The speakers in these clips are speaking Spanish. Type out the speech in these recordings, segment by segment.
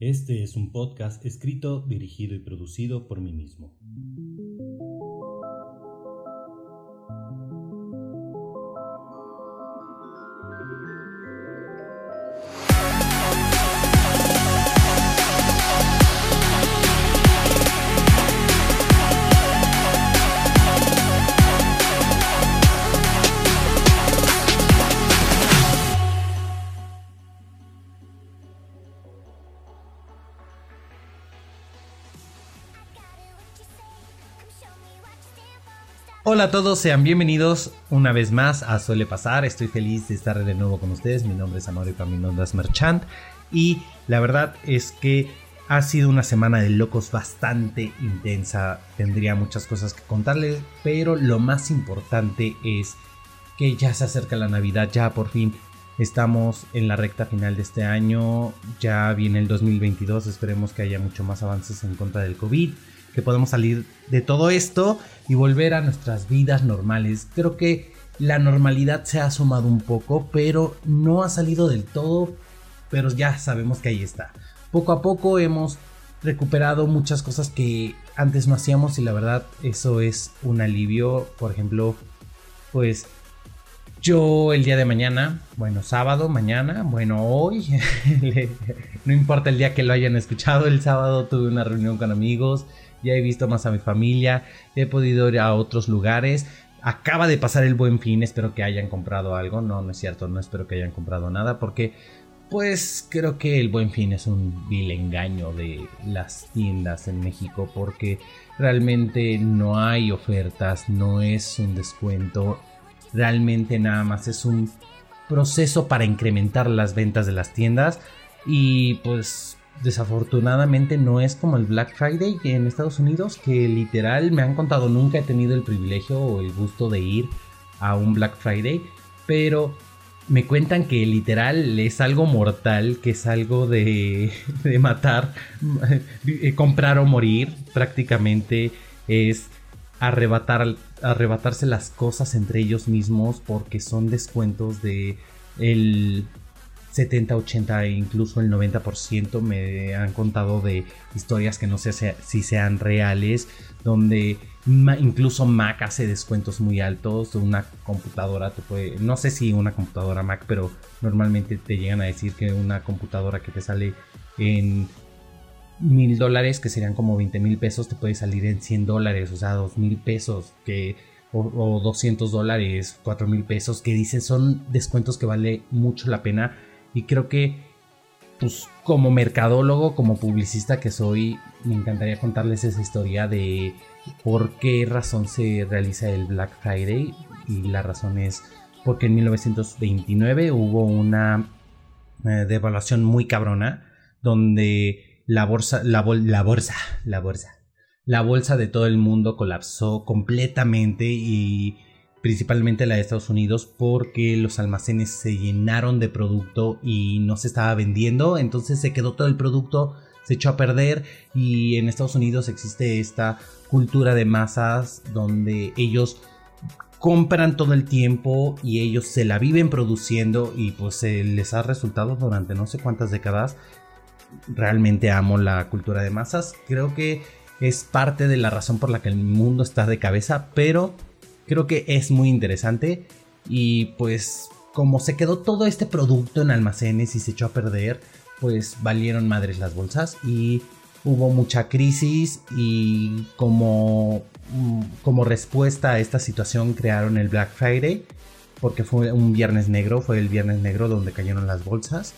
Este es un podcast escrito, dirigido y producido por mí mismo. Hola a todos, sean bienvenidos una vez más a Suele Pasar. Estoy feliz de estar de nuevo con ustedes. Mi nombre es Amor y para mi nombre es Merchant. Y la verdad es que ha sido una semana de locos bastante intensa. Tendría muchas cosas que contarles, pero lo más importante es que ya se acerca la Navidad, ya por fin estamos en la recta final de este año. Ya viene el 2022, esperemos que haya mucho más avances en contra del COVID que podemos salir de todo esto y volver a nuestras vidas normales. Creo que la normalidad se ha asomado un poco, pero no ha salido del todo, pero ya sabemos que ahí está. Poco a poco hemos recuperado muchas cosas que antes no hacíamos y la verdad eso es un alivio. Por ejemplo, pues yo el día de mañana, bueno, sábado, mañana, bueno, hoy, no importa el día que lo hayan escuchado, el sábado tuve una reunión con amigos, ya he visto más a mi familia, he podido ir a otros lugares. Acaba de pasar el buen fin, espero que hayan comprado algo. No, no es cierto, no espero que hayan comprado nada porque pues creo que el buen fin es un vil engaño de las tiendas en México porque realmente no hay ofertas, no es un descuento, realmente nada más es un proceso para incrementar las ventas de las tiendas y pues desafortunadamente no es como el Black Friday en Estados Unidos, que literal me han contado, nunca he tenido el privilegio o el gusto de ir a un Black Friday, pero me cuentan que literal es algo mortal, que es algo de, de matar, eh, comprar o morir, prácticamente es arrebatar, arrebatarse las cosas entre ellos mismos porque son descuentos de el 70, 80 e incluso el 90% me han contado de historias que no sé si sean reales, donde incluso Mac hace descuentos muy altos, una computadora te puede, no sé si una computadora Mac, pero normalmente te llegan a decir que una computadora que te sale en mil dólares, que serían como 20 mil pesos, te puede salir en 100 dólares, o sea, dos mil pesos, que o, o 200 dólares, 4 mil pesos, que dicen son descuentos que vale mucho la pena y creo que, pues como mercadólogo, como publicista que soy, me encantaría contarles esa historia de por qué razón se realiza el Black Friday. Y la razón es porque en 1929 hubo una eh, devaluación muy cabrona donde la bolsa, la, la bolsa, la bolsa, la bolsa de todo el mundo colapsó completamente y principalmente la de Estados Unidos, porque los almacenes se llenaron de producto y no se estaba vendiendo, entonces se quedó todo el producto, se echó a perder y en Estados Unidos existe esta cultura de masas donde ellos compran todo el tiempo y ellos se la viven produciendo y pues les ha resultado durante no sé cuántas décadas. Realmente amo la cultura de masas, creo que es parte de la razón por la que el mundo está de cabeza, pero Creo que es muy interesante y pues como se quedó todo este producto en almacenes y se echó a perder, pues valieron madres las bolsas y hubo mucha crisis y como, mm, como respuesta a esta situación crearon el Black Friday porque fue un viernes negro, fue el viernes negro donde cayeron las bolsas.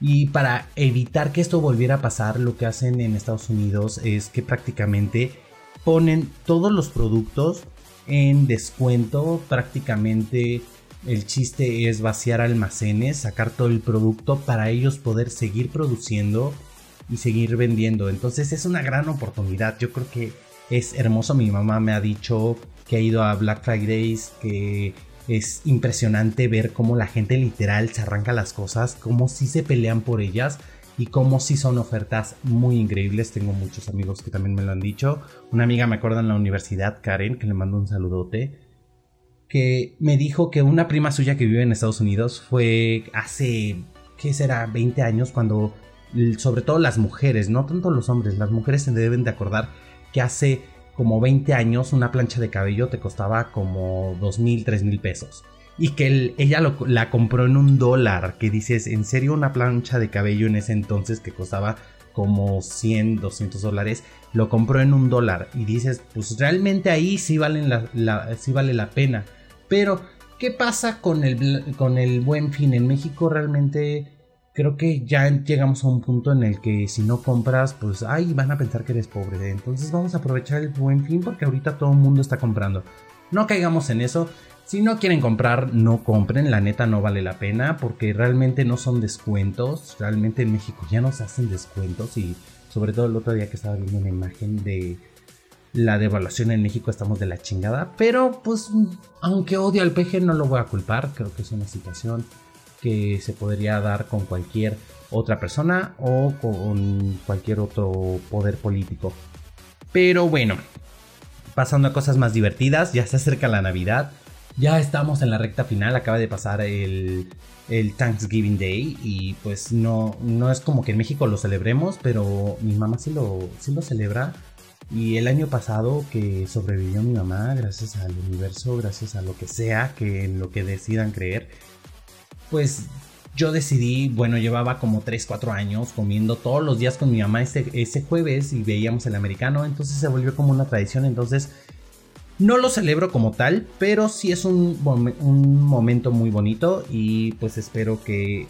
Y para evitar que esto volviera a pasar, lo que hacen en Estados Unidos es que prácticamente ponen todos los productos en descuento. Prácticamente el chiste es vaciar almacenes, sacar todo el producto para ellos poder seguir produciendo y seguir vendiendo. Entonces es una gran oportunidad. Yo creo que es hermoso. Mi mamá me ha dicho que ha ido a Black Fridays, que es impresionante ver cómo la gente literal se arranca las cosas, como si se pelean por ellas y como si son ofertas muy increíbles. Tengo muchos amigos que también me lo han dicho. Una amiga me acuerda en la universidad, Karen, que le mando un saludote, que me dijo que una prima suya que vive en Estados Unidos fue hace, ¿qué será? 20 años cuando sobre todo las mujeres, no tanto los hombres, las mujeres se deben de acordar que hace como 20 años una plancha de cabello te costaba como 2 mil, 3 mil pesos. Y que ella la compró en un dólar, que dices, ¿en serio una plancha de cabello en ese entonces que costaba como 100, 200 dólares, lo compró en un dólar y dices, pues realmente ahí sí, valen la, sí vale la pena. Pero, ¿qué pasa con el, con el buen fin? En México realmente creo que ya llegamos a un punto en el que si no compras, pues ay, van a pensar que eres pobre. Entonces vamos a aprovechar el buen fin porque ahorita todo el mundo está comprando. No caigamos en eso. Si no quieren comprar, no compren. La neta no vale la pena porque realmente no son descuentos. Realmente en México ya no se hacen descuentos y sobre todo el otro día que estaba viendo una imagen de la devaluación en México estamos de la chingada. Pero pues aunque odio al PG no lo voy a culpar. Creo que es una situación que se podría dar con cualquier otra persona o con cualquier otro poder político. Pero bueno, pasando a cosas más divertidas, ya se acerca la Navidad, ya estamos en la recta final, acaba de pasar el, Thanksgiving Day y pues no, no es como que en México lo celebremos, pero mi mamá sí lo, sí lo celebra. Y el año pasado que sobrevivió mi mamá, gracias al universo, gracias a lo que sea, que en lo que decidan creer, pues yo decidí, bueno, llevaba como 3, 4 años comiendo todos los días con mi mamá ese, ese jueves y veíamos el americano, entonces se volvió como una tradición, entonces no lo celebro como tal, pero sí es un, un momento muy bonito y pues espero que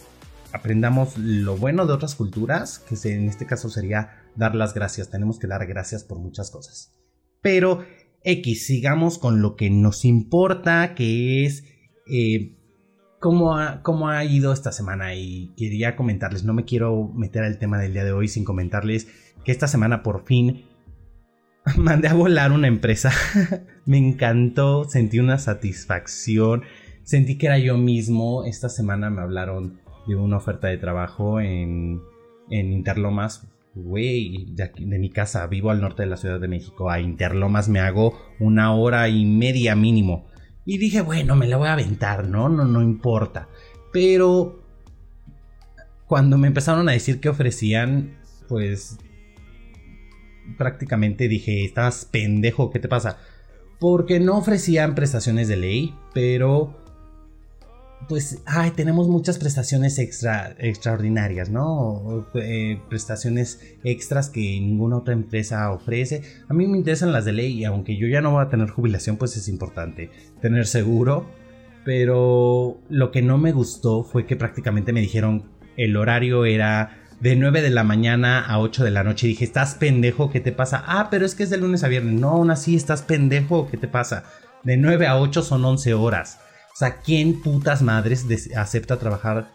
aprendamos lo bueno de otras culturas, que en este caso sería dar las gracias, tenemos que dar gracias por muchas cosas. Pero X, sigamos con lo que nos importa, que es... Eh, cómo ha, ido esta semana y quería comentarles, no me quiero meter al tema del día de hoy sin comentarles que esta semana por fin mandé a volar una empresa. me encantó, sentí una satisfacción, sentí que era yo mismo. Esta semana me hablaron de una oferta de trabajo en, en Interlomas. Güey, de, mi casa, vivo al norte de la Ciudad de México. A Interlomas me hago una hora y media mínimo. Y dije, bueno, me la voy a aventar, ¿no? No, no importa. Pero cuando me empezaron a decir que ofrecían, pues prácticamente dije, estás pendejo, ¿qué te pasa? Porque no ofrecían prestaciones de ley, pero pues, ay, tenemos muchas prestaciones extra, extraordinarias, ¿no? Eh, prestaciones extras que ninguna otra empresa ofrece. A mí me interesan las de ley y aunque yo ya no voy a tener jubilación, pues es importante tener seguro. Pero lo que no me gustó fue que prácticamente me dijeron el horario era de 9 de la mañana a 8 de la noche. Dije, ¿estás pendejo? ¿Qué te pasa? Ah, pero es que es de lunes a viernes. No, aún así, ¿estás pendejo? ¿Qué te pasa? De 9 a 8 son 11 horas. O sea, ¿quién putas madres acepta trabajar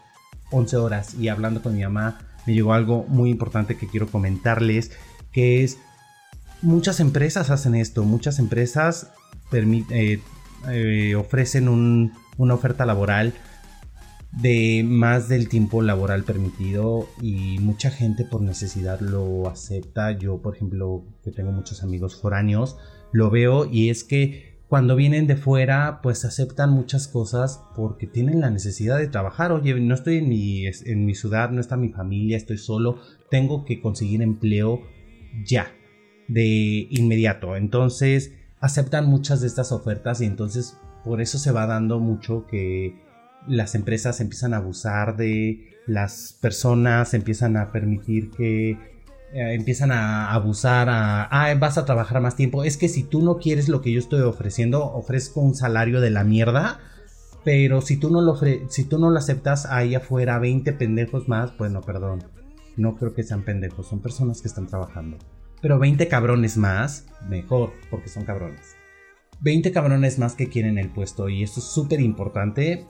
11 horas? Y hablando con mi mamá, me llegó algo muy importante que quiero comentarles, que es, muchas empresas hacen esto, muchas empresas eh, eh, ofrecen una oferta laboral de más del tiempo laboral permitido y mucha gente por necesidad lo acepta. Yo, por ejemplo, que tengo muchos amigos foráneos, lo veo y es que cuando vienen de fuera, pues aceptan muchas cosas porque tienen la necesidad de trabajar. Oye, no estoy en mi, en mi ciudad, no está mi familia, estoy solo, tengo que conseguir empleo ya, de inmediato. Entonces, aceptan muchas de estas ofertas y entonces por eso se va dando mucho que las empresas empiezan a abusar de las personas, empiezan a permitir que eh, empiezan a abusar, a, ah, vas a trabajar más tiempo. Es que si tú no quieres lo que yo estoy ofreciendo, ofrezco un salario de la mierda. Pero si tú no lo, si tú no lo aceptas, ahí afuera 20 pendejos más, bueno, perdón. No creo que sean pendejos, son personas que están trabajando. Pero 20 cabrones más, mejor, porque son cabrones. 20 cabrones más que quieren el puesto y esto es súper importante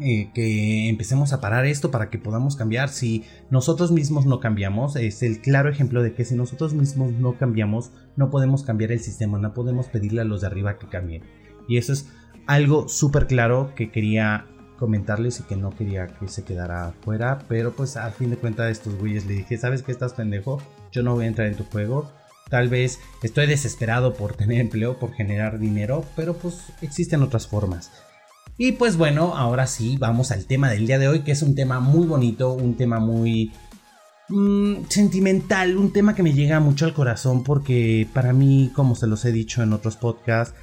eh, que empecemos a parar esto para que podamos cambiar. Si nosotros mismos no cambiamos, es el claro ejemplo de que si nosotros mismos no cambiamos, no podemos cambiar el sistema, no podemos pedirle a los de arriba que cambien. Y eso es algo súper claro que quería comentarles y que no quería que se quedara fuera, pero pues al fin de cuentas estos güeyes le dije, ¿sabes que estás pendejo? Yo no voy a entrar en tu juego. Tal vez estoy desesperado por tener empleo, por generar dinero, pero pues existen otras formas. Y pues bueno, ahora sí, vamos al tema del día de hoy, que es un tema muy bonito, un tema muy mm, sentimental, un tema que me llega mucho al corazón porque para mí, como se los he dicho en otros podcasts,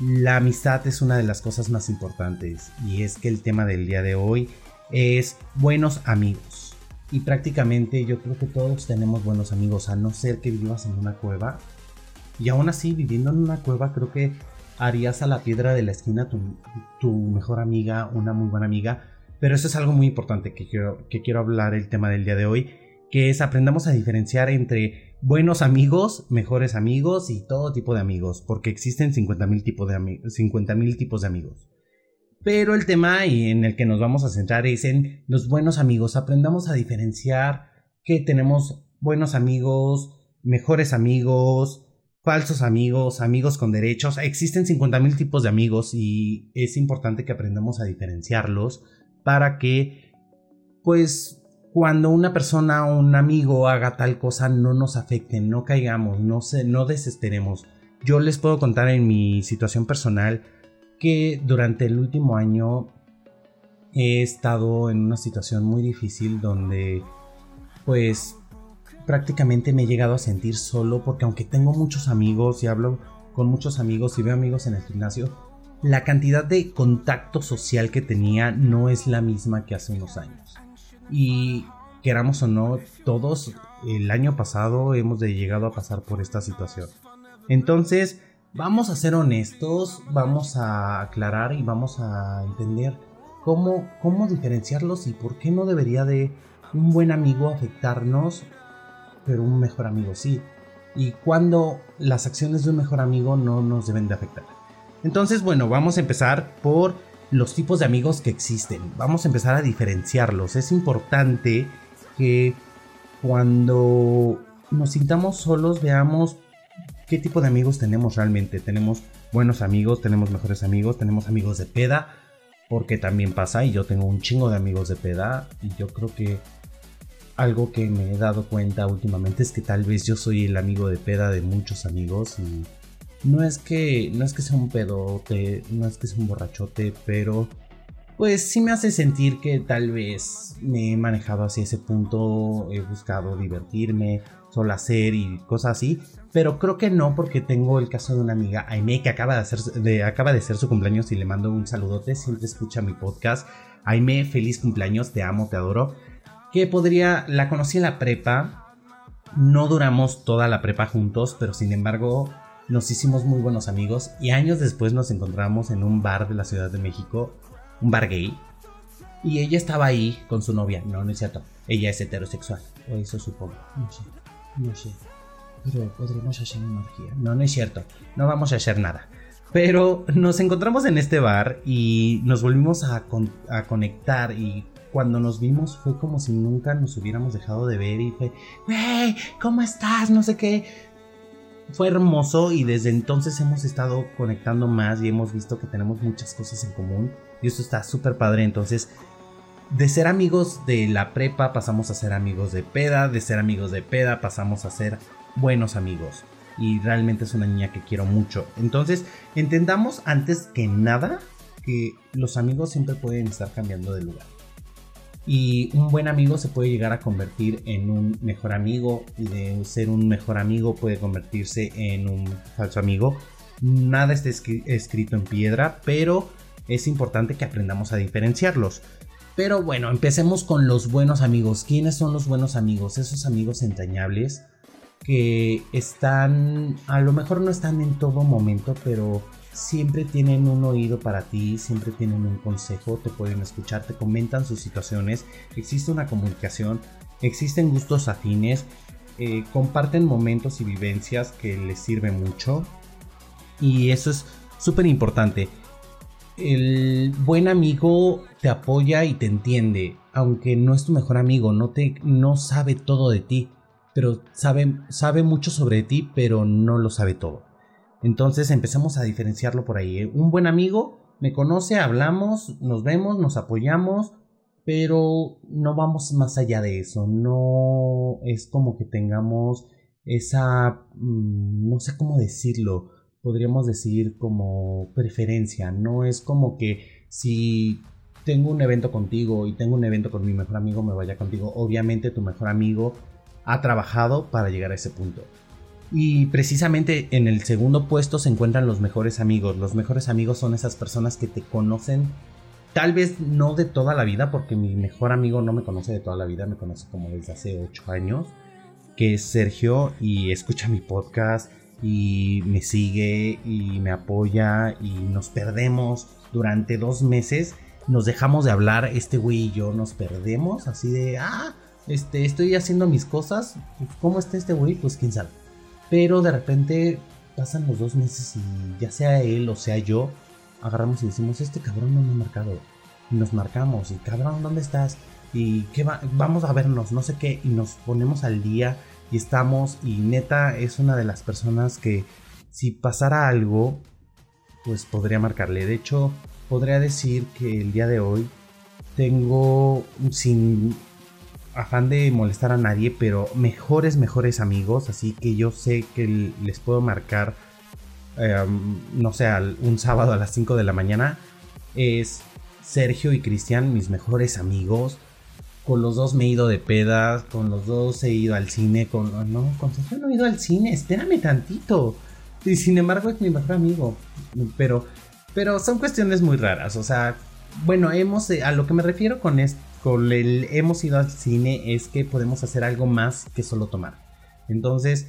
la amistad es una de las cosas más importantes y es que el tema del día de hoy es buenos amigos. Y prácticamente yo creo que todos tenemos buenos amigos, a no ser que vivas en una cueva. Y aún así, viviendo en una cueva, creo que harías a la piedra de la esquina tu, mejor amiga, una muy buena amiga. Pero eso es algo muy importante que quiero, que quiero hablar el tema del día de hoy, que es aprendamos a diferenciar entre buenos amigos, mejores amigos y todo tipo de amigos, porque existen 50.000 tipos, de tipos de amigos. Pero el tema en el que nos vamos a centrar es en los buenos amigos. Aprendamos a diferenciar que tenemos buenos amigos, mejores amigos, falsos amigos, amigos con derechos. Existen 50.000 tipos de amigos y es importante que aprendamos a diferenciarlos para que pues cuando una persona o un amigo haga tal cosa no nos afecte, no caigamos, no, se, no desesperemos. Yo les puedo contar en mi situación personal que durante el último año he estado en una situación muy difícil donde pues prácticamente me he llegado a sentir solo porque aunque tengo muchos amigos y hablo con muchos amigos y veo amigos en el gimnasio, la cantidad de contacto social que tenía no es la misma que hace unos años. Y queramos o no, todos el año pasado hemos llegado a pasar por esta situación. Entonces, vamos a ser honestos, vamos a aclarar y vamos a entender cómo, cómo diferenciarlos y por qué no debería de un buen amigo afectarnos, pero un mejor amigo sí. Y cuando las acciones de un mejor amigo no nos deben de afectar. Entonces, bueno, vamos a empezar por los tipos de amigos que existen. Vamos a empezar a diferenciarlos. Es importante que cuando nos sintamos solos veamos qué tipo de amigos tenemos realmente. Tenemos buenos amigos, tenemos mejores amigos, tenemos amigos de peda, porque también pasa y yo tengo un chingo de amigos de peda y yo creo que algo que me he dado cuenta últimamente es que tal vez yo soy el amigo de peda de muchos amigos y no es que no es que sea un pedote, no es que sea un borrachote, pero pues sí me hace sentir que tal vez me he manejado hacia ese punto, he buscado divertirme, solo hacer y cosas así, pero creo que no porque tengo el caso de una amiga, Aime, que acaba de, hacer, de, acaba de ser su cumpleaños y le mando un saludote, siempre escucha mi podcast. Aime, feliz cumpleaños, te amo, te adoro. Que podría, la conocí en la prepa, no duramos toda la prepa juntos, pero sin embargo nos hicimos muy buenos amigos y años después nos encontramos en un bar de la Ciudad de México, un bar gay, y ella estaba ahí con su novia. No, no es cierto. Ella es heterosexual. O eso supongo. No sé. No sé. Pero podremos hacer una orgía. No, no es cierto. No vamos a hacer nada. Pero nos encontramos en este bar y nos volvimos a, a conectar y cuando nos vimos fue como si nunca nos hubiéramos dejado de ver y fue, wey, ¿cómo estás? No sé qué fue hermoso y desde entonces hemos estado conectando más y hemos visto que tenemos muchas cosas en común y eso está súper padre. Entonces, de ser amigos de la prepa pasamos a ser amigos de peda, de ser amigos de peda pasamos a ser buenos amigos. Y realmente es una niña que quiero mucho. Entonces, entendamos antes que nada que los amigos siempre pueden estar cambiando de lugar y un buen amigo se puede llegar a convertir en un mejor amigo y de ser un mejor amigo puede convertirse en un falso amigo. Nada está escrito en piedra, pero es importante que aprendamos a diferenciarlos. Pero bueno, empecemos con los buenos amigos. ¿Quiénes son los buenos amigos? Esos amigos entrañables que están, a lo mejor no están en todo momento, pero siempre tienen un oído para ti, siempre tienen un consejo, te pueden escuchar, te comentan sus situaciones, existe una comunicación, existen gustos afines, eh, comparten momentos y vivencias que les sirven mucho y eso es súper importante. El buen amigo te apoya y te entiende, aunque no es tu mejor amigo, no, te, no sabe todo de ti, pero sabe, sabe mucho sobre ti, pero no lo sabe todo. Entonces empezamos a diferenciarlo por ahí. ¿eh? Un buen amigo me conoce, hablamos, nos vemos, nos apoyamos, pero no vamos más allá de eso. No es como que tengamos esa, mm, no sé cómo decirlo, podríamos decir como preferencia. No es como que si tengo un evento contigo y tengo un evento con mi mejor amigo, me vaya contigo. Obviamente tu mejor amigo ha trabajado para llegar a ese punto. Y precisamente en el segundo puesto se encuentran los mejores amigos. Los mejores amigos son esas personas que te conocen, tal vez no de toda la vida, porque mi mejor amigo no me conoce de toda la vida, me conoce como desde hace 8 años, que es Sergio y escucha mi podcast y me sigue y me apoya y nos perdemos durante dos meses. Nos dejamos de hablar, este güey y yo nos perdemos, así de, ah, este, estoy haciendo mis cosas, ¿cómo está este güey? Pues quién sabe. Pero de repente pasan los dos meses y ya sea él o sea yo, agarramos y decimos, este cabrón no me ha marcado. Y nos marcamos, y cabrón, ¿dónde estás? Y qué va vamos a vernos, no sé qué, y nos ponemos al día y estamos, y neta es una de las personas que si pasara algo, pues podría marcarle. De hecho, podría decir que el día de hoy tengo, sin afán de molestar a nadie, pero mejores, mejores amigos, así que yo sé que les puedo marcar, em, no sé, un sábado a las 5 de la mañana, es Sergio y Cristian, mis mejores amigos. Con los dos me he ido de pedas, con los dos he ido al cine, con... No, con Sergio no he ido al cine, espérame tantito. Y sin embargo es mi mejor amigo. Pero, pero son cuestiones muy raras, o sea, bueno, hemos, a lo que me refiero con esto con el hemos ido al cine es que podemos hacer algo más que solo tomar. Entonces,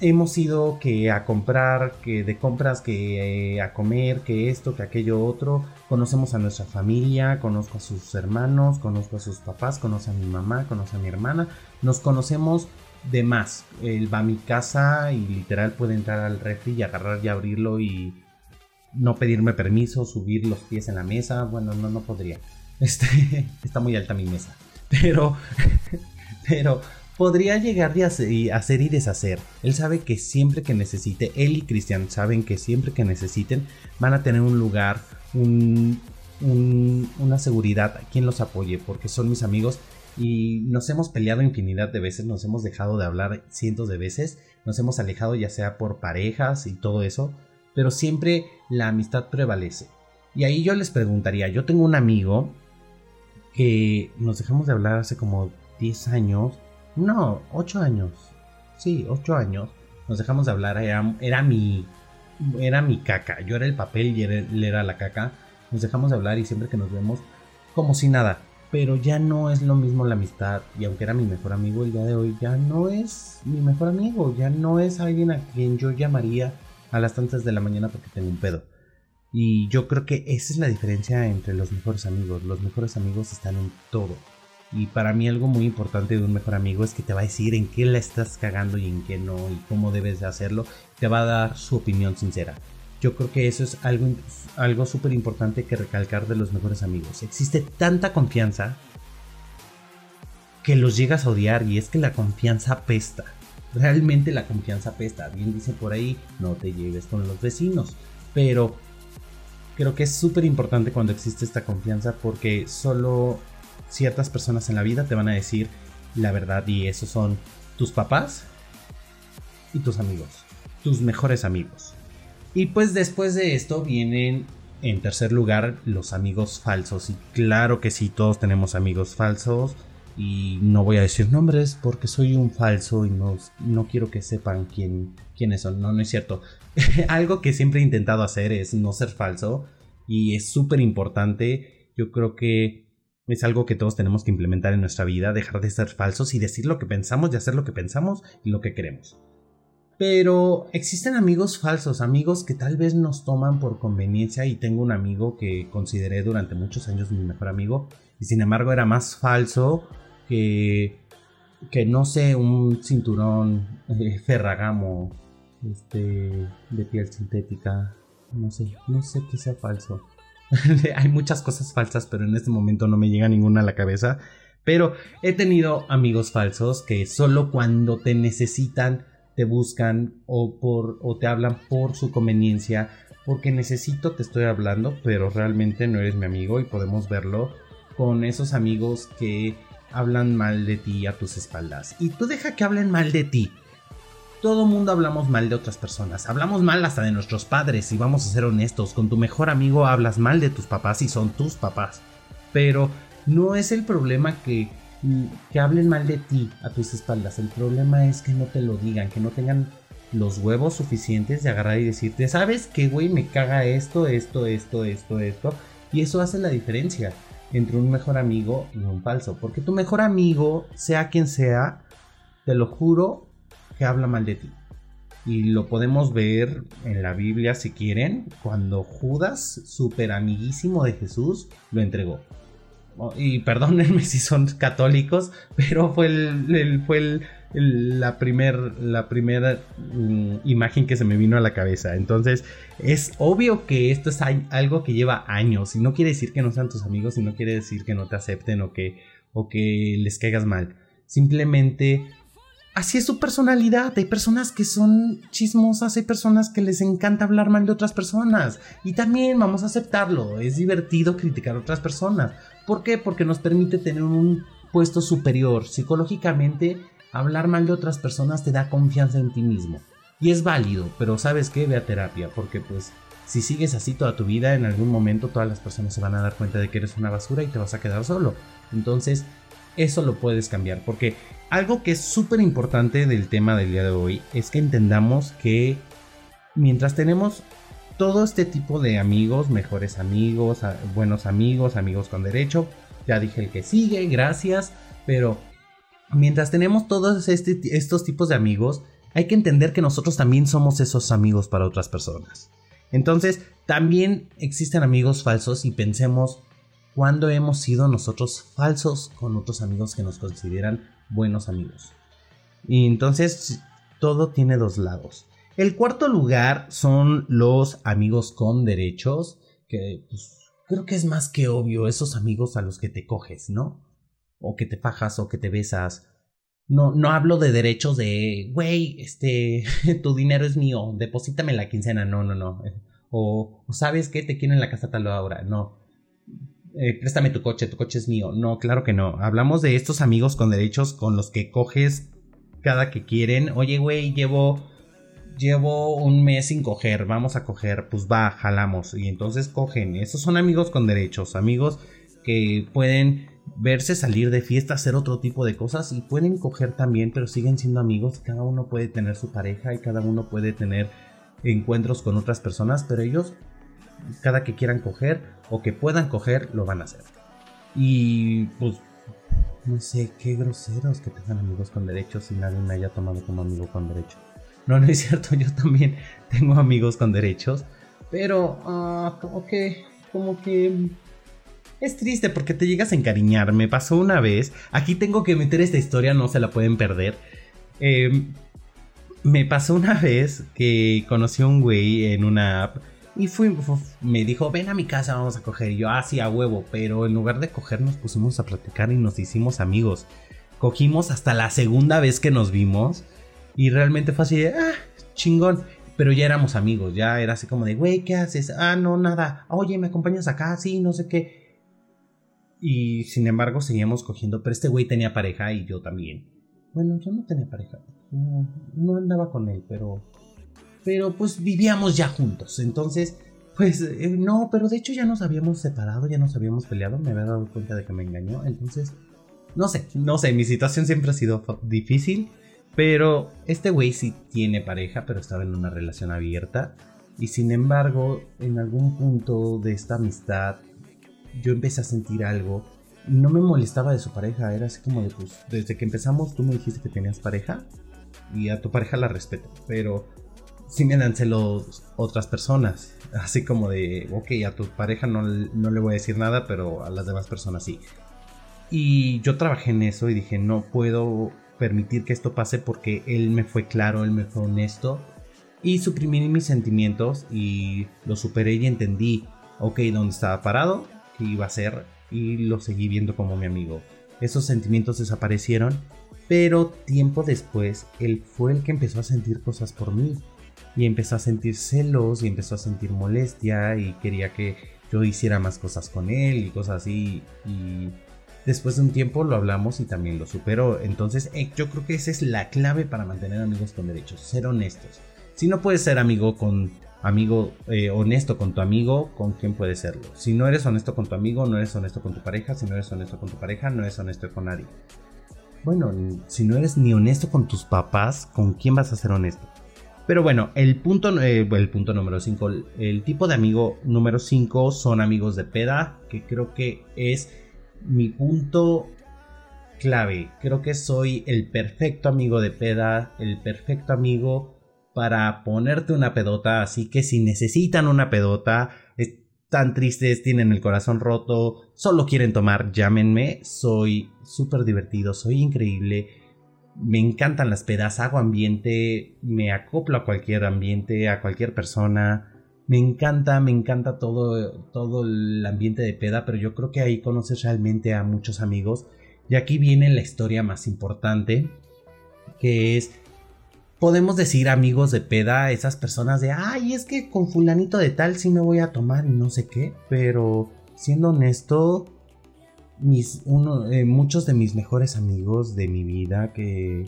hemos ido que a comprar, que de compras, que eh, a comer, que esto, que aquello otro. Conocemos a nuestra familia, conozco a sus hermanos, conozco a sus papás, conozco a mi mamá, conozco a mi hermana. Nos conocemos de más. Él va a mi casa y literal puede entrar al refri y agarrar y abrirlo y no pedirme permiso, subir los pies en la mesa. Bueno, no, no podría. Este, está muy alta mi mesa. Pero, pero podría llegar a hacer, y deshacer. Él sabe que siempre que necesite, él y Cristian saben que siempre que necesiten van a tener un lugar, un, una seguridad, quien los apoye, porque son mis amigos y nos hemos peleado infinidad de veces, nos hemos dejado de hablar cientos de veces, nos hemos alejado ya sea por parejas y todo eso, pero siempre la amistad prevalece. Y ahí yo les preguntaría, yo tengo un amigo que nos dejamos de hablar hace como 10 años, no, 8 años, sí, 8 años, nos dejamos de hablar, era, era mi era mi caca, yo era el papel y él era la caca, nos dejamos de hablar y siempre que nos vemos, como si nada, pero ya no es lo mismo la amistad. Y aunque era mi mejor amigo el día de hoy, ya no es mi mejor amigo, ya no es alguien a quien yo llamaría a las tantas de la mañana porque tengo un pedo. Y yo creo que esa es la diferencia entre los mejores amigos. Los mejores amigos están en todo. Y para mí algo muy importante de un mejor amigo es que te va a decir en qué la estás cagando y en qué no y cómo debes de hacerlo. Te va a dar su opinión sincera. Yo creo que eso es algo, algo súper importante que recalcar de los mejores amigos. Existe tanta confianza que los llegas a odiar y es que la confianza pesta. Realmente la confianza pesta. Bien dice por ahí, no te lleves con los vecinos. Pero creo que es súper importante cuando existe esta confianza porque solo ciertas personas en la vida te van a decir la verdad y esos son tus papás y tus amigos, tus mejores amigos. Y pues después de esto vienen en tercer lugar los amigos falsos y claro que sí, todos tenemos amigos falsos y no voy a decir nombres porque soy un falso y no, no quiero que sepan quién, quiénes son, no, no es cierto. algo que siempre he intentado hacer es no ser falso y es súper importante. Yo creo que es algo que todos tenemos que implementar en nuestra vida, dejar de ser falsos y decir lo que pensamos y hacer lo que pensamos y lo que queremos. Pero existen amigos falsos, amigos que tal vez nos toman por conveniencia y tengo un amigo que consideré durante muchos años mi mejor amigo y sin embargo era más falso que, que no sé, un cinturón eh, ferragamo este, de piel sintética. No sé, no sé que sea falso. Hay muchas cosas falsas, pero en este momento no me llega ninguna a la cabeza. Pero he tenido amigos falsos que solo cuando te necesitan te buscan o, por, o te hablan por su conveniencia. Porque necesito te estoy hablando, pero realmente no eres mi amigo y podemos verlo con esos amigos que hablan mal de ti a tus espaldas. Y tú deja que hablen mal de ti todo mundo hablamos mal de otras personas. Hablamos mal hasta de nuestros padres, y vamos a ser honestos. Con tu mejor amigo hablas mal de tus papás y son tus papás. Pero no es el problema que, que hablen mal de ti a tus espaldas. El problema es que no te lo digan, que no tengan los huevos suficientes de agarrar y decirte, ¿sabes qué, güey? Me caga esto, esto, esto, esto, esto. Y eso hace la diferencia entre un mejor amigo y un falso. Porque tu mejor amigo, sea quien sea, te lo juro, que habla mal de ti. Y lo podemos ver en la Biblia si quieren, cuando Judas, super amiguísimo de Jesús, lo entregó. Oh, y perdónenme si son católicos, pero fue, el, fue la primera la mm, imagen que se me vino a la cabeza. Entonces, es obvio que esto es algo que lleva años. Y no quiere decir que no sean tus amigos, y no quiere decir que no te acepten o que, o que les caigas mal. Simplemente así es su personalidad. Hay personas que son chismosas, hay personas que les encanta hablar mal de otras personas. Y también vamos a aceptarlo. Es divertido criticar a otras personas. ¿Por qué? Porque nos permite tener un puesto superior. Psicológicamente, hablar mal de otras personas te da confianza en ti mismo. Y es válido, pero sabes qué, ve a terapia, porque pues si sigues así toda tu vida, en algún momento todas las personas se van a dar cuenta de que eres una basura y te vas a quedar solo. Entonces, eso lo puedes cambiar, porque algo que es súper importante del tema del día de hoy es que entendamos que mientras tenemos todo este tipo de amigos, mejores amigos, buenos amigos, amigos con derecho, ya dije el que sigue, gracias, pero mientras tenemos todos este, estos tipos de amigos, hay que entender que nosotros también somos esos amigos para otras personas. Entonces, también existen amigos falsos y pensemos cuándo hemos sido nosotros falsos con otros amigos que nos consideran buenos amigos. Y entonces todo tiene dos lados. El cuarto lugar son los amigos con derechos, que pues, creo que es más que obvio, esos amigos a los que te coges, ¿no? O que te fajas o que te besas. No, no hablo de derechos de, güey, este, tu dinero es mío, deposítame la quincena, no, no, no. O, sabes que te quieren en la casa tal hora, no. Eh, préstame tu coche, tu coche es mío. No, claro que no. Hablamos de estos amigos con derechos con los que coges cada que quieren. Oye, güey, llevo, llevo un mes sin coger, vamos a coger, pues va, jalamos. Y entonces cogen. Esos son amigos con derechos, amigos que pueden verse salir de fiesta, hacer otro tipo de cosas y pueden coger también, pero siguen siendo amigos. Cada uno puede tener su pareja y cada uno puede tener encuentros con otras personas, pero ellos cada que quieran coger o que puedan coger, lo van a hacer. Y pues, no sé, qué groseros que tengan amigos con derechos y nadie me haya tomado como amigo con derecho. No, no es cierto, yo también tengo amigos con derechos, pero uh, como que, como que es triste porque te llegas a encariñar. Me pasó una vez, aquí tengo que meter esta historia, no se la pueden perder. Em, me pasó una vez que conocí a un güey en una app y fui, me dijo, ven a mi casa, vamos a coger. Y yo, ah, sí, a huevo. Pero en lugar de coger, nos pusimos a platicar y nos hicimos amigos. Cogimos hasta la segunda vez que nos vimos. Y realmente fue así de, ah, chingón. Pero ya éramos amigos, ya era así como de, güey, ¿qué haces? Ah, no, nada. Oye, ¿me acompañas acá? Sí, no sé qué. Y sin embargo, seguíamos cogiendo. Pero este güey tenía pareja y yo también. Bueno, yo no tenía pareja. no andaba con él, pero pero pues vivíamos ya juntos. Entonces, pues eh, no, pero de hecho ya nos habíamos separado, ya nos habíamos peleado, me había dado cuenta de que me engañó. Entonces, no sé, no sé, mi situación siempre ha sido difícil. Pero este güey sí tiene pareja, pero estaba en una relación abierta. Y sin embargo, en algún punto de esta amistad, yo empecé a sentir algo. Y no me molestaba de su pareja, era así como de, pues, desde que empezamos tú me dijiste que tenías pareja. Y a tu pareja la respeto. Pero celos otras personas. Así como de, ok, a tu pareja no, no, le voy a decir nada, pero a las demás personas sí. Y yo trabajé en eso y dije, no puedo permitir que esto pase porque él me fue claro, él me fue honesto. Y suprimí mis sentimientos y lo superé y entendí, ok, dónde estaba parado, qué iba a hacer y lo seguí viendo como mi amigo. Esos sentimientos desaparecieron, pero tiempo después él fue el que empezó a sentir cosas por mí y empezó a sentir celos y empezó a sentir molestia y quería que yo hiciera más cosas con él y cosas así y después de un tiempo lo hablamos y también lo superó. Entonces eh, yo creo que esa es la clave para mantener amigos con derechos, ser honestos. Si no puedes ser amigo con amigo eh, honesto con tu amigo, ¿con quién puedes serlo? Si no eres honesto con tu amigo, no eres honesto con tu pareja. Si no eres honesto con tu pareja, no eres honesto con nadie. Bueno, si no eres ni honesto con tus papás, ¿con quién vas a ser honesto? Pero bueno, el punto, eh, el punto número 5, el tipo de amigo número 5 son amigos de peda, que creo que es mi punto clave. Creo que soy el perfecto amigo de peda, el perfecto amigo para ponerte una pedota, así que si necesitan una pedota, están tristes, tienen el corazón roto, solo quieren tomar, llámenme, soy súper divertido, soy increíble, me encantan las pedas, hago ambiente, me acoplo a cualquier ambiente, a cualquier persona, me encanta, me encanta todo, todo el ambiente de peda, pero yo creo que ahí conoces realmente a muchos amigos. Y aquí viene la historia más importante, que es, podemos decir amigos de peda, esas personas de, ay, es que con fulanito de tal sí me voy a tomar y no sé qué, pero siendo honesto, mis, uno, eh, muchos de mis mejores amigos de mi vida que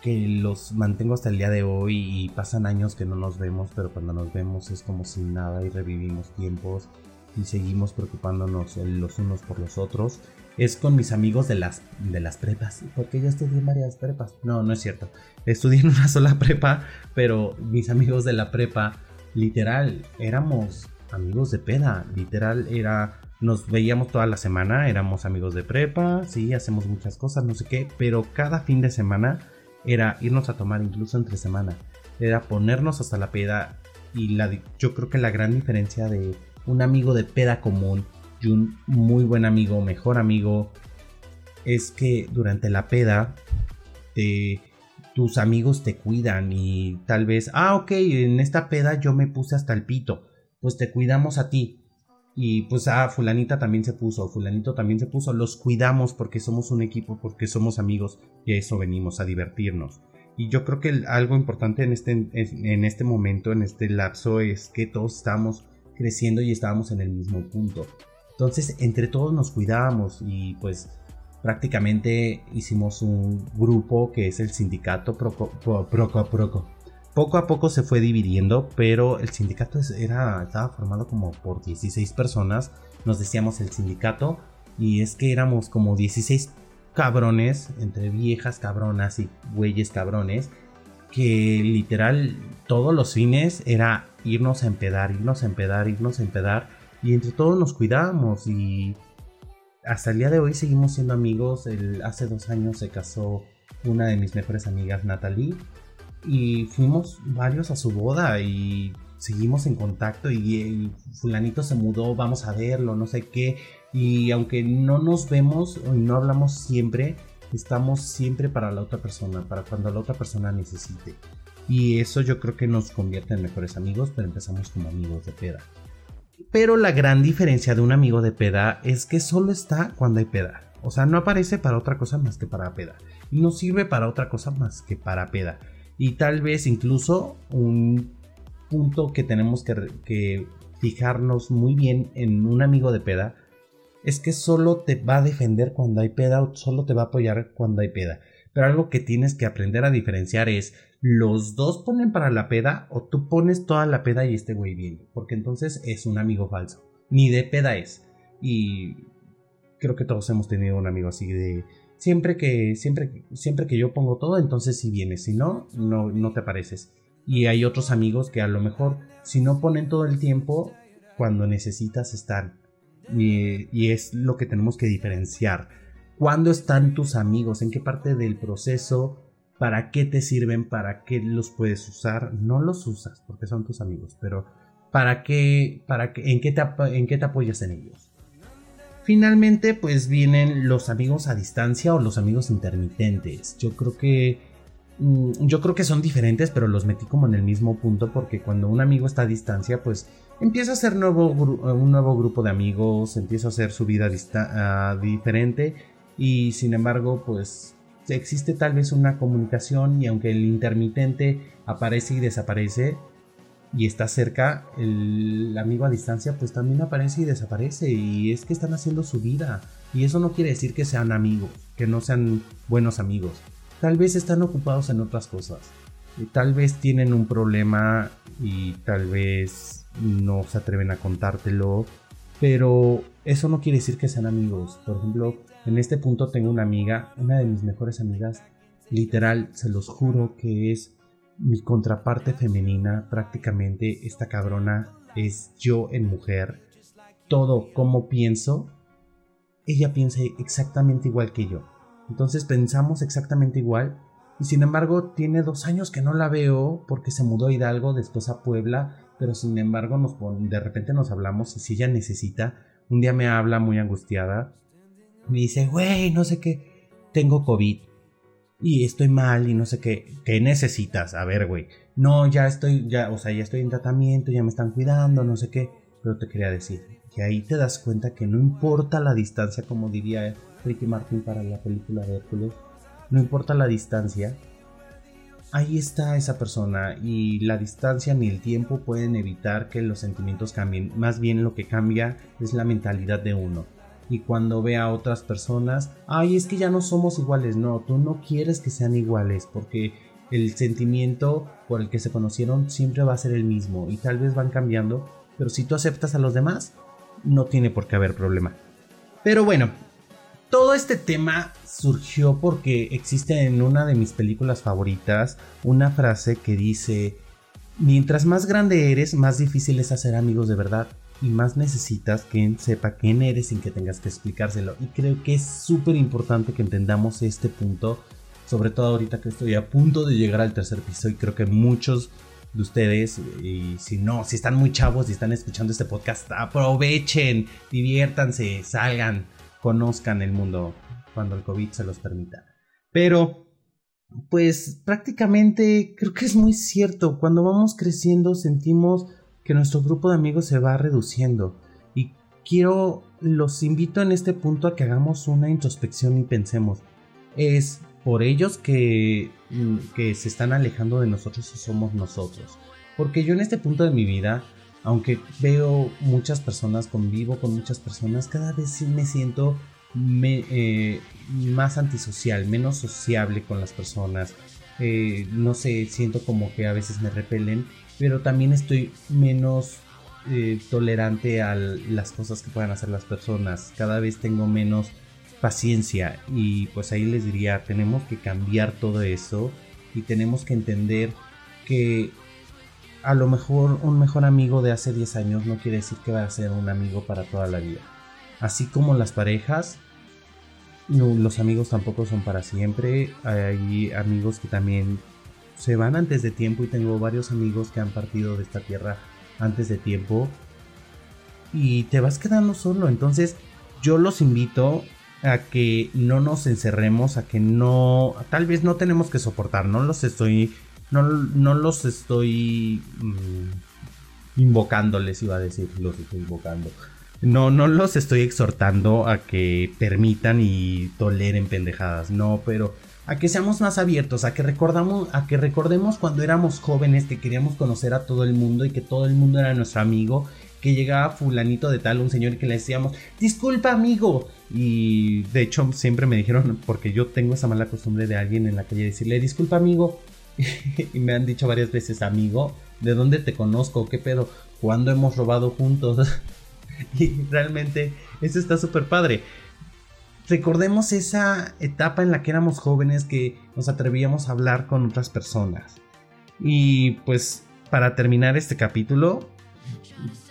que los mantengo hasta el día de hoy y pasan años que no nos vemos, pero cuando nos vemos es como sin nada y revivimos tiempos y seguimos preocupándonos los unos por los otros. Es con mis amigos de las, de las prepas, porque yo estudié varias prepas. No, no es cierto. Estudié en una sola prepa, pero mis amigos de la prepa, literal, éramos amigos de peda. Literal, era nos veíamos toda la semana, éramos amigos de prepa, sí, hacemos muchas cosas, no sé qué, pero cada fin de semana era irnos a tomar incluso entre semana, era ponernos hasta la peda y la, yo creo que la gran diferencia de un amigo de peda común y un muy buen amigo, mejor amigo, es que durante la peda tus amigos te cuidan y tal vez, ah, ok, en esta peda yo me puse hasta el pito, pues te cuidamos a ti, y pues, ah, fulanita también se puso, fulanito también se puso. Los cuidamos porque somos un equipo, porque somos amigos y a eso venimos, a divertirnos. Y yo creo que algo importante en este, en, este momento, en este lapso, es que todos estamos creciendo y estábamos en el mismo punto. Entonces, entre todos nos cuidábamos y pues prácticamente hicimos un grupo que es el sindicato Proco, Proco, Proco, poco a poco se fue dividiendo, pero el sindicato era, estaba formado como por 16 personas. Nos decíamos el sindicato y es que éramos como 16 cabrones, entre viejas cabronas y güeyes cabrones, que literal todos los fines era irnos a empedar, irnos a empedar, irnos a empedar y entre todos nos cuidábamos y hasta el día de hoy seguimos siendo amigos. hace dos años se casó una de mis mejores amigas, Natalie y fuimos varios a su boda y seguimos en contacto y, fulanito se mudó, vamos a verlo, no sé qué. Y aunque no nos vemos y no hablamos siempre, estamos siempre para la otra persona, para cuando la otra persona necesite. Y eso yo creo que nos convierte en mejores amigos, pero empezamos como amigos de peda. Pero la gran diferencia de un amigo de peda es que solo está cuando hay peda. O sea, no aparece para otra cosa más que para peda. Y no sirve para otra cosa más que para peda. Y tal vez incluso un punto que tenemos que, fijarnos muy bien en un amigo de peda es que solo te va a defender cuando hay peda o solo te va a apoyar cuando hay peda. Pero algo que tienes que aprender a diferenciar es los dos ponen para la peda o tú pones toda la peda y este güey viene. Porque entonces es un amigo falso. Ni de peda es. Y creo que todos hemos tenido un amigo así de siempre que, siempre, siempre que yo pongo todo, entonces si vienes, si no, no, no te apareces. Y hay otros amigos que a lo mejor, si no ponen todo el tiempo, cuando necesitas estar. Y, y es lo que tenemos que diferenciar. ¿Cuándo están tus amigos? ¿En qué parte del proceso? ¿Para qué te sirven? ¿Para qué los puedes usar? No los usas porque son tus amigos, pero ¿para qué? Para qué en, qué te, ¿En qué te apoyas en ellos? Finalmente, pues vienen los amigos a distancia o los amigos intermitentes. Yo creo que mm, yo creo que son diferentes, pero los metí como en el mismo punto porque cuando un amigo está a distancia, pues empieza a ser nuevo, un nuevo grupo de amigos, empieza a hacer su vida ah, diferente y sin embargo, pues existe tal vez una comunicación y aunque el intermitente aparece y desaparece, y está cerca, el amigo a distancia pues también aparece y desaparece y es que están haciendo su vida y eso no quiere decir que sean amigos, que no sean buenos amigos. Tal vez están ocupados en otras cosas. Y tal vez tienen un problema y tal vez no se atreven a contártelo, pero eso no quiere decir que sean amigos. Por ejemplo, en este punto tengo una amiga, una de mis mejores amigas, literal, se los juro que es mi contraparte femenina, prácticamente esta cabrona es yo en mujer. Todo como pienso, ella piensa exactamente igual que yo. Entonces pensamos exactamente igual. Y sin embargo, tiene dos años que no la veo porque se mudó a Hidalgo, después a Puebla. Pero sin embargo, nos, de repente nos hablamos y si ella necesita, un día me habla muy angustiada. Me dice, güey, no sé qué, tengo COVID y estoy mal y no sé qué. ¿Qué necesitas? A ver, güey. No, ya estoy, ya, o sea, ya estoy en tratamiento, ya me están cuidando, no sé qué. Pero te quería decir que ahí te das cuenta que no importa la distancia, como diría Ricky Martin para la película de Hércules, no importa la distancia, ahí está esa persona y la distancia ni el tiempo pueden evitar que los sentimientos cambien. Más bien lo que cambia es la mentalidad de uno y cuando ve a otras personas, ay, es que ya no somos iguales, no, tú no quieres que sean iguales porque el sentimiento por el que se conocieron siempre va a ser el mismo y tal vez van cambiando, pero si tú aceptas a los demás, no tiene por qué haber problema. Pero bueno, todo este tema surgió porque existe en una de mis películas favoritas una frase que dice, mientras más grande eres, más difícil es hacer amigos de verdad y más necesitas que sepa quién eres sin que tengas que explicárselo. Y creo que es súper importante que entendamos este punto, sobre todo ahorita que estoy a punto de llegar al tercer piso y creo que muchos de ustedes, y si no, si están muy chavos y están escuchando este podcast, aprovechen, diviértanse, salgan, conozcan el mundo cuando el COVID se los permita. Pero, pues prácticamente creo que es muy cierto, cuando vamos creciendo sentimos que nuestro grupo de amigos se va reduciendo. Y quiero, los invito en este punto a que hagamos una introspección y pensemos, ¿es por ellos que, mm, que se están alejando de nosotros o somos nosotros? Porque yo en este punto de mi vida, aunque veo muchas personas, convivo con muchas personas, cada vez sí me siento eh, más antisocial, menos sociable con las personas. Eh, no sé, siento como que a veces me repelen pero también estoy menos eh, tolerante a las cosas que puedan hacer las personas. Cada vez tengo menos paciencia y pues ahí les diría, tenemos que cambiar todo eso y tenemos que entender que a lo mejor un mejor amigo de hace 10 años no quiere decir que va a ser un amigo para toda la vida. Así como las parejas, los amigos tampoco son para siempre. Hay amigos que también se van antes de tiempo y tengo varios amigos que han partido de esta tierra antes de tiempo y te vas quedando solo. Entonces yo los invito a que no nos encerremos, a que no, tal vez no tenemos que soportar, no los estoy, no, no los estoy mm, invocando, les iba a decir, los estoy invocando. No, no los estoy exhortando a que permitan y toleren pendejadas, no, pero a que seamos más abiertos, a que recordamos, a que recordemos cuando éramos jóvenes que queríamos conocer a todo el mundo y que todo el mundo era nuestro amigo, que llegaba fulanito de tal, un señor que le decíamos, disculpa amigo. Y de hecho siempre me dijeron, porque yo tengo esa mala costumbre de alguien en la calle decirle, disculpa amigo. y me han dicho varias veces, amigo, ¿de dónde te conozco? ¿Qué pedo? ¿Cuándo hemos robado juntos? y realmente eso está súper padre recordemos esa etapa en la que éramos jóvenes que nos atrevíamos a hablar con otras personas. Y pues para terminar este capítulo,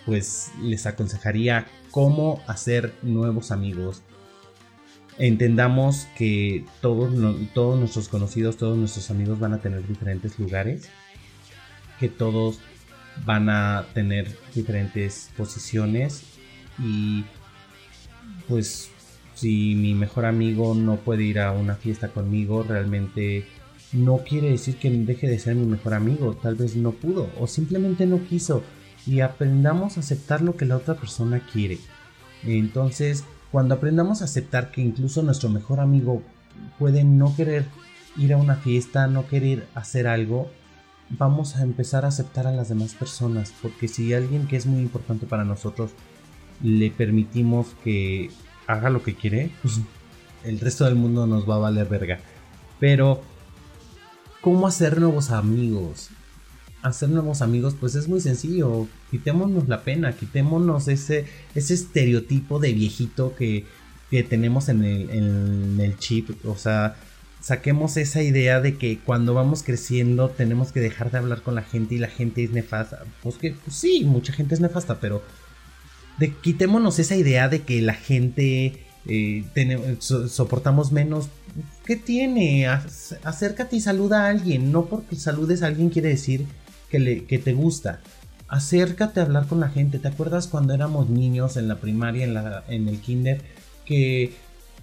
pues les aconsejaría cómo hacer nuevos amigos. Entendamos que todos, todos nuestros conocidos, todos nuestros amigos van a tener diferentes lugares, que todos van a tener diferentes posiciones y pues si mi mejor amigo no puede ir a una fiesta conmigo, realmente no quiere decir que deje de ser mi mejor amigo. Tal vez no pudo o simplemente no quiso. Y aprendamos a aceptar lo que la otra persona quiere. Entonces, cuando aprendamos a aceptar que incluso nuestro mejor amigo puede no querer ir a una fiesta, no querer hacer algo, vamos a empezar a aceptar a las demás personas, porque si alguien que es muy importante para nosotros le permitimos que haga lo que quiere, pues el resto del mundo nos va a valer verga. Pero, ¿cómo hacer nuevos amigos? Hacer nuevos amigos, pues es muy sencillo. Quitémonos la pena, quitémonos ese, ese estereotipo de viejito que, que tenemos en el, en el chip. O sea, saquemos esa idea de que cuando vamos creciendo tenemos que dejar de hablar con la gente y la gente es nefasta. Pues que pues sí, mucha gente es nefasta, pero de, quitémonos esa idea de que la gente eh, soportamos menos. ¿Qué tiene? Acércate y saluda a alguien. No porque saludes a alguien quiere decir que, le, que te gusta. Acércate a hablar con la gente. ¿Te acuerdas cuando éramos niños en la primaria, en, la, en el kinder? Que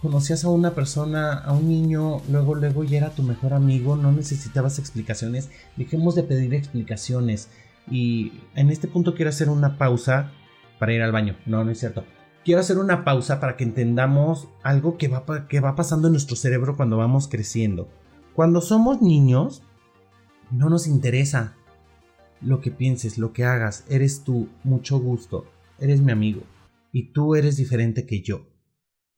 conocías a una persona, a un niño, luego, luego ya era tu mejor amigo, no necesitabas explicaciones, dejemos de pedir explicaciones. Y en este punto quiero hacer una pausa para ir al baño. No, no es cierto. Quiero hacer una pausa para que entendamos algo que va, que va pasando en nuestro cerebro cuando vamos creciendo. Cuando somos niños, no nos interesa lo que pienses, lo que hagas. Eres tú, mucho gusto. Eres mi amigo. Y tú eres diferente que yo.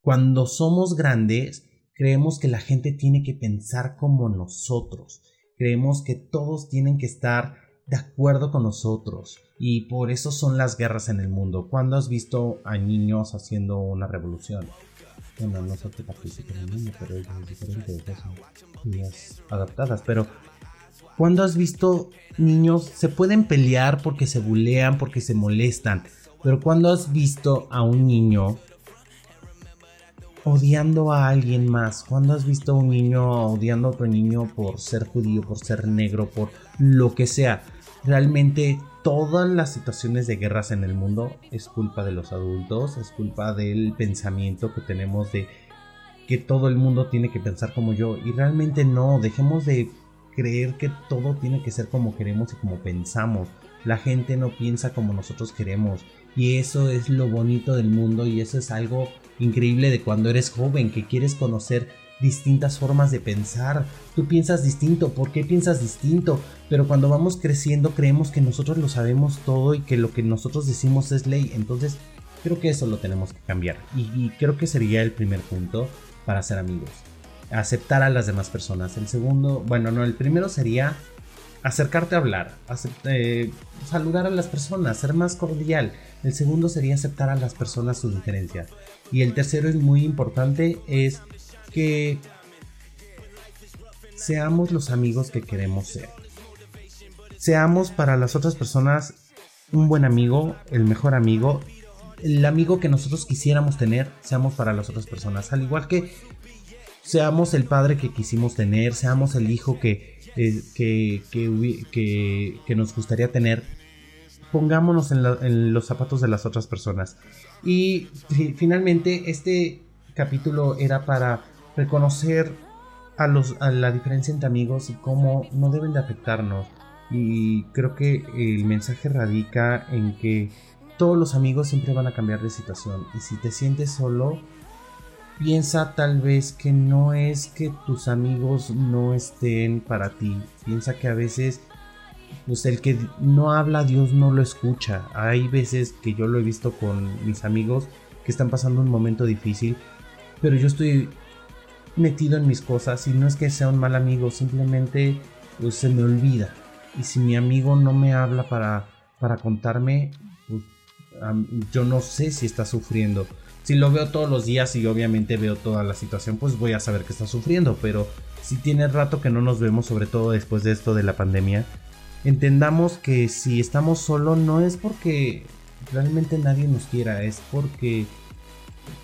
Cuando somos grandes, creemos que la gente tiene que pensar como nosotros. Creemos que todos tienen que estar de acuerdo con nosotros. Y por eso son las guerras en el mundo. ¿Cuándo has visto a niños haciendo una revolución? Bueno, no sé qué participa el niño, pero es diferente de adaptadas. Pero ¿cuándo has visto niños se pueden pelear porque se bulean, porque se molestan? Pero cuando has visto a un niño odiando a alguien más? ¿Cuándo has visto a un niño odiando a otro niño por ser judío, por ser negro, por lo que sea? Realmente todas las situaciones de guerras en el mundo es culpa de los adultos, es culpa del pensamiento que tenemos de que todo el mundo tiene que pensar como yo y realmente no, dejemos de creer que todo tiene que ser como queremos y como pensamos. La gente no piensa como nosotros queremos y eso es lo bonito del mundo y eso es algo increíble de cuando eres joven, que quieres conocer distintas formas de pensar. Tú piensas distinto, ¿por qué piensas distinto? Pero cuando vamos creciendo creemos que nosotros lo sabemos todo y que lo que nosotros decimos es ley. Entonces creo que eso lo tenemos que cambiar. Y, creo que sería el primer punto para ser amigos. Aceptar a las demás personas. El segundo, bueno, no, el primero sería acercarte a hablar, eh, saludar a las personas, ser más cordial. El segundo sería aceptar a las personas sus diferencias. Y el tercero es muy importante, es que seamos los amigos que queremos ser. Seamos para las otras personas un buen amigo, el mejor amigo, el amigo que nosotros quisiéramos tener, seamos para las otras personas. Al igual que seamos el padre que quisimos tener, seamos el hijo que, eh, que, que, nos gustaría tener, pongámonos en, los zapatos de las otras personas. Y finalmente este capítulo era para reconocer a, los, a la diferencia entre amigos y cómo no deben de afectarnos. Y creo que el mensaje radica en que todos los amigos siempre van a cambiar de situación. Y si te sientes solo, piensa tal vez que no es que tus amigos no estén para ti. Piensa que a veces pues el que no habla Dios no lo escucha. Hay veces que yo lo he visto con mis amigos que están pasando un momento difícil, pero yo estoy metido en mis cosas y no es que sea un mal amigo, simplemente pues, se me olvida. Y si mi amigo no me habla para, para contarme, pues, yo no sé si está sufriendo. Si lo veo todos los días y obviamente veo toda la situación, pues voy a saber que está sufriendo. Pero si tiene rato que no nos vemos, sobre todo después de esto de la pandemia, entendamos que si estamos solo no es porque realmente nadie nos quiera, es porque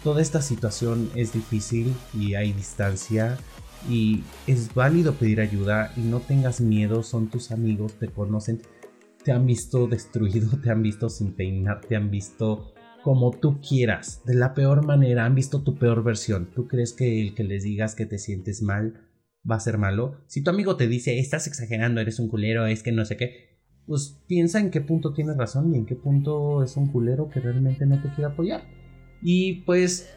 toda esta situación es difícil y hay distancia y es válido pedir ayuda y no tengas miedo, son tus amigos, te conocen, te han visto destruido, te han visto sin peinar, te han visto como tú quieras, de la peor manera, han visto tu peor versión. ¿Tú crees que el que les digas que te sientes mal va a ser malo. Si tu amigo te dice, estás exagerando, eres un culero, es que no sé qué, pues piensa en qué punto tienes razón y en qué punto es un culero que realmente no te quiere apoyar. Y pues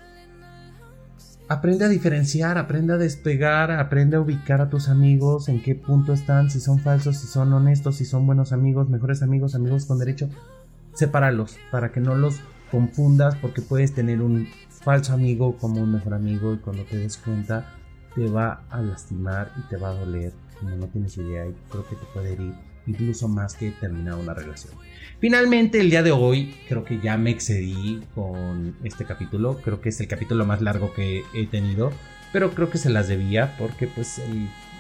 aprende a diferenciar, aprende a despegar, aprende a ubicar a tus amigos, en qué punto están, si son falsos, si son honestos, si son buenos amigos, mejores amigos, amigos con derecho. Sepáralos para que no los confundas porque puedes tener un falso amigo como un mejor amigo y cuando te des cuenta te va a lastimar y te va a doler como no tienes idea y creo que te puede herir incluso más que terminar una relación. Finalmente, el día de hoy creo que ya me excedí con este capítulo. Creo que es el capítulo más largo que he tenido. Pero creo que se las debía porque pues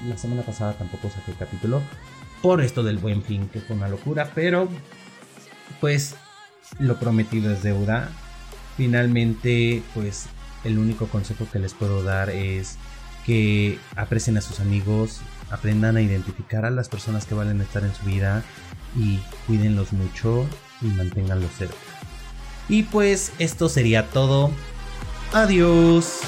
la semana pasada tampoco saqué el capítulo. Por esto del buen fin, que fue una locura. Pero pues lo prometido es deuda. Finalmente pues el único consejo que les puedo dar es que aprecien a sus amigos, aprendan a identificar a las personas que valen estar en su vida y cuídenlos mucho y manténganlos cerca. Y pues esto sería todo. Adiós.